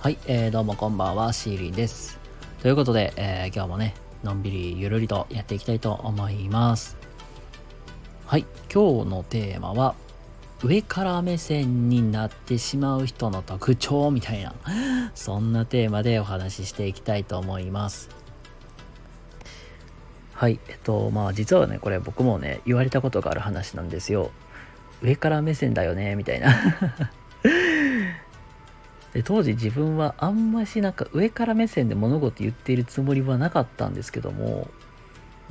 はい、えー、どうもこんばんは、シーリンです。ということで、えー、今日もね、のんびりゆるりとやっていきたいと思います。はい、今日のテーマは、上から目線になってしまう人の特徴みたいな、そんなテーマでお話ししていきたいと思います。はい、えっと、まあ実はね、これ僕もね、言われたことがある話なんですよ。上から目線だよね、みたいなで当時自分はあんましなんか上から目線で物事言っているつもりはなかったんですけども、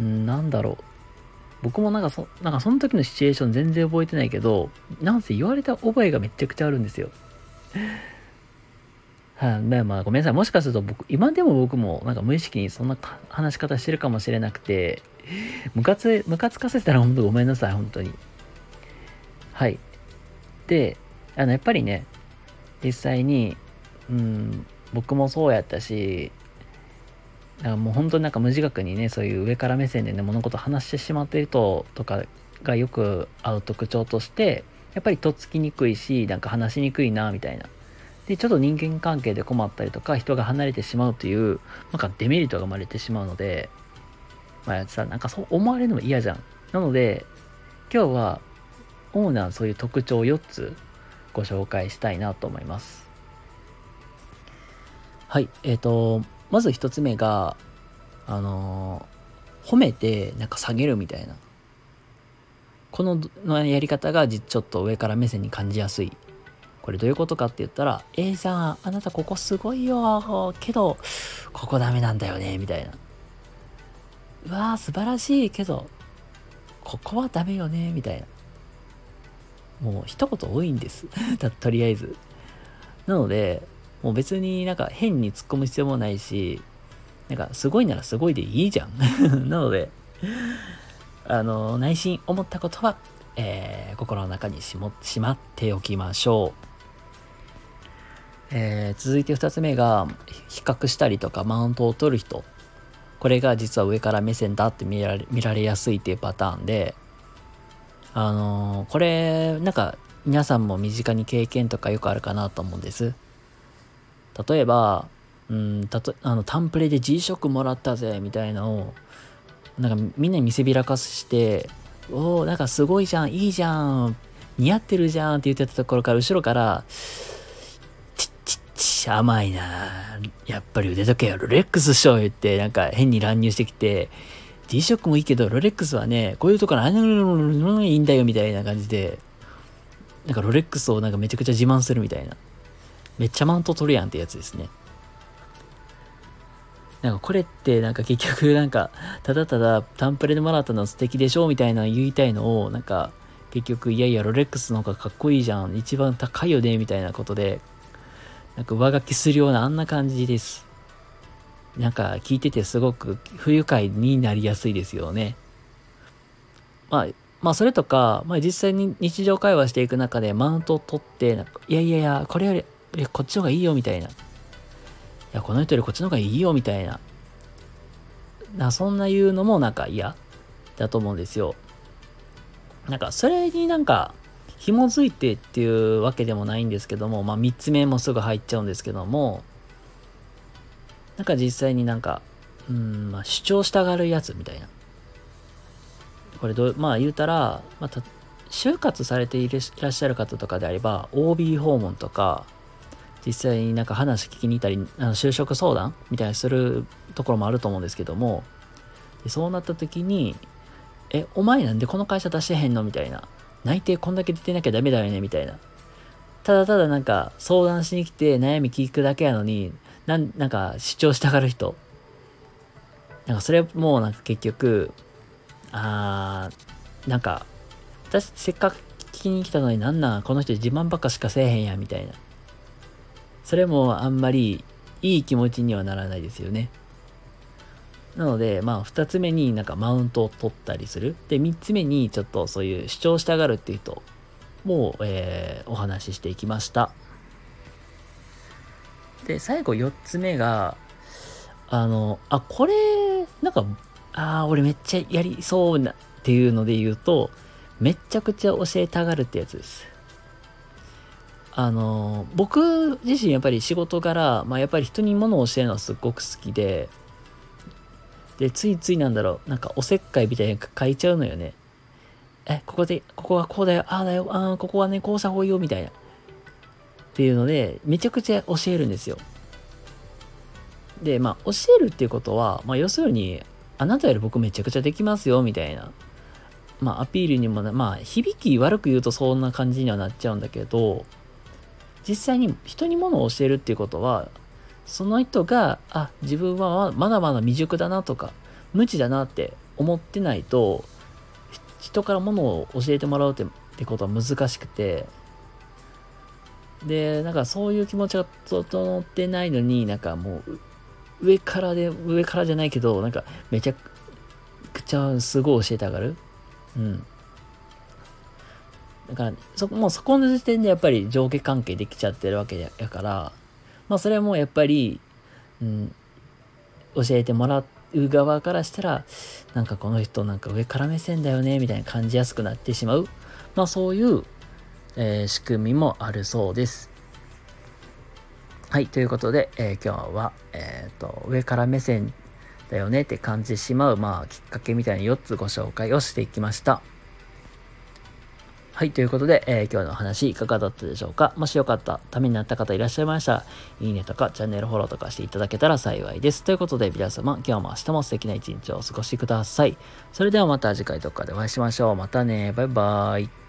んなんだろう。僕もなんかそ、なんかその時のシチュエーション全然覚えてないけど、なんせ言われた覚えがめちゃくちゃあるんですよ。はい、まあまあごめんなさい。もしかすると僕、今でも僕もなんか無意識にそんな話し方してるかもしれなくて、ムカつ、ムカつかせたら本当ごめんなさい、本当に。はい。で、あの、やっぱりね、実際に、うん、僕もそうやったし、だからもう本当になんか無自覚にね、そういう上から目線でね、物事話してしまっていると、とかがよく合う特徴として、やっぱりとっつきにくいし、なんか話しにくいな、みたいな。で、ちょっと人間関係で困ったりとか、人が離れてしまうという、なんかデメリットが生まれてしまうので、まあさ、なんかそう思われるのも嫌じゃん。なので、今日は、主なそういう特徴4つご紹介したいなと思います。はい、えっ、ー、と、まず一つ目が、あのー、褒めてなんか下げるみたいな。こののやり方がちょっと上から目線に感じやすい。これどういうことかって言ったら、A さん、あなたここすごいよ、けど、ここダメなんだよね、みたいな。うわー、素晴らしいけど、ここはダメよね、みたいな。もう一言多いんです とりあえず。なので、もう別になんか変に突っ込む必要もないし、なんかすごいならすごいでいいじゃん。なので、あの、内心思ったことは、えー、心の中にしもしまっておきましょう。えー、続いて2つ目が、比較したりとかマウントを取る人。これが実は上から目線だって見られ見られやすいっていうパターンで、あのー、これ、なんか、皆さんも身近に経験とかよくあるかなと思うんです。例えば、うん、たとあの、タンプレで G ショックもらったぜ、みたいなのを、なんかみんなに見せびらかして、おおなんかすごいじゃん、いいじゃん、似合ってるじゃんって言ってたところから、後ろから、ちっちっち甘いなやっぱり腕時計はレックスしよう言って、なんか変に乱入してきて、G ショックもいいけど、ロレックスはね、こういうところあのいいんだよみたいな感じで、なんかロレックスをなんかめちゃくちゃ自慢するみたいな。めっちゃマウント取るやんってやつですね。なんかこれってなんか結局なんか、ただただタンプレでもらったの素敵でしょみたいな言いたいのを、なんか結局いやいやロレックスの方がかっこいいじゃん。一番高いよねみたいなことで、なんか上書きするようなあんな感じです。なんか聞いててすごく不愉快になりやすいですよね。まあ、まあそれとか、まあ実際に日常会話していく中でマウントを取って、いやいやいや、これより、いやこっちの方がいいよみたいな。いや、この人よりこっちの方がいいよみたいな。なそんな言うのもなんか嫌だと思うんですよ。なんかそれになんか紐づいてっていうわけでもないんですけども、まあ3つ目もすぐ入っちゃうんですけども、なんか実際になんか、うん、まあ、主張したがるやつみたいな。これど、まあ言うたら、また、就活されていらっしゃる方とかであれば、OB 訪問とか、実際になんか話聞きに行ったり、あの就職相談みたいなするところもあると思うんですけども、でそうなった時に、え、お前なんでこの会社出してへんのみたいな。内定こんだけ出てなきゃダメだよねみたいな。ただただなんか相談しに来て悩み聞くだけやのに、なん、なんか主張したがる人。なんかそれもなんか結局、あー、なんか、私せっかく聞きに来たのになんなんこの人自慢ばっかしかせえへんや、みたいな。それもあんまりいい気持ちにはならないですよね。なので、まあ、二つ目になんかマウントを取ったりする。で、三つ目にちょっとそういう主張したがるっていう人も、えー、お話ししていきました。で、最後4つ目が、あの、あ、これ、なんか、ああ、俺めっちゃやりそうなっていうので言うと、めっちゃくちゃ教えたがるってやつです。あの、僕自身やっぱり仕事柄、まあやっぱり人に物を教えるのはすっごく好きで、で、ついついなんだろう、なんかおせっかいみたいに書いちゃうのよね。え、ここで、ここはこうだよ、ああだよ、ああ、ここはね、こうした方がいいよ、みたいな。っていうので、めちゃくちゃ教えるんですよ。で、まあ、教えるっていうことは、まあ、要するに、あなたより僕めちゃくちゃできますよ、みたいな。まあ、アピールにもなまあ、響き悪く言うとそんな感じにはなっちゃうんだけど、実際に人にものを教えるっていうことは、その人が、あ、自分はまだまだ未熟だなとか、無知だなって思ってないと、人からものを教えてもらうってことは難しくて、で、なんかそういう気持ちが整ってないのに、なんかもう、上からで、上からじゃないけど、なんかめちゃくちゃすごい教えたがる。うん。だから、そ、もうそこの時点でやっぱり上下関係できちゃってるわけやから、まあそれもやっぱり、うん、教えてもらう側からしたら、なんかこの人なんか上から目線だよね、みたいな感じやすくなってしまう。まあそういう、えー、仕組みもあるそうです。はい、ということで、えー、今日は、え、ー、と、上から目線だよねって感じてしまう、まあ、きっかけみたいに4つご紹介をしていきました。はい。ということで、えー、今日の話いかがだったでしょうか？もしよかった、ためになった方いらっしゃいましたら、いいねとかチャンネルフォローとかしていただけたら幸いです。ということで、皆様、今日も明日も素敵な一日をお過ごしください。それではまた次回どっかでお会いしましょう。またね。バイバーイ。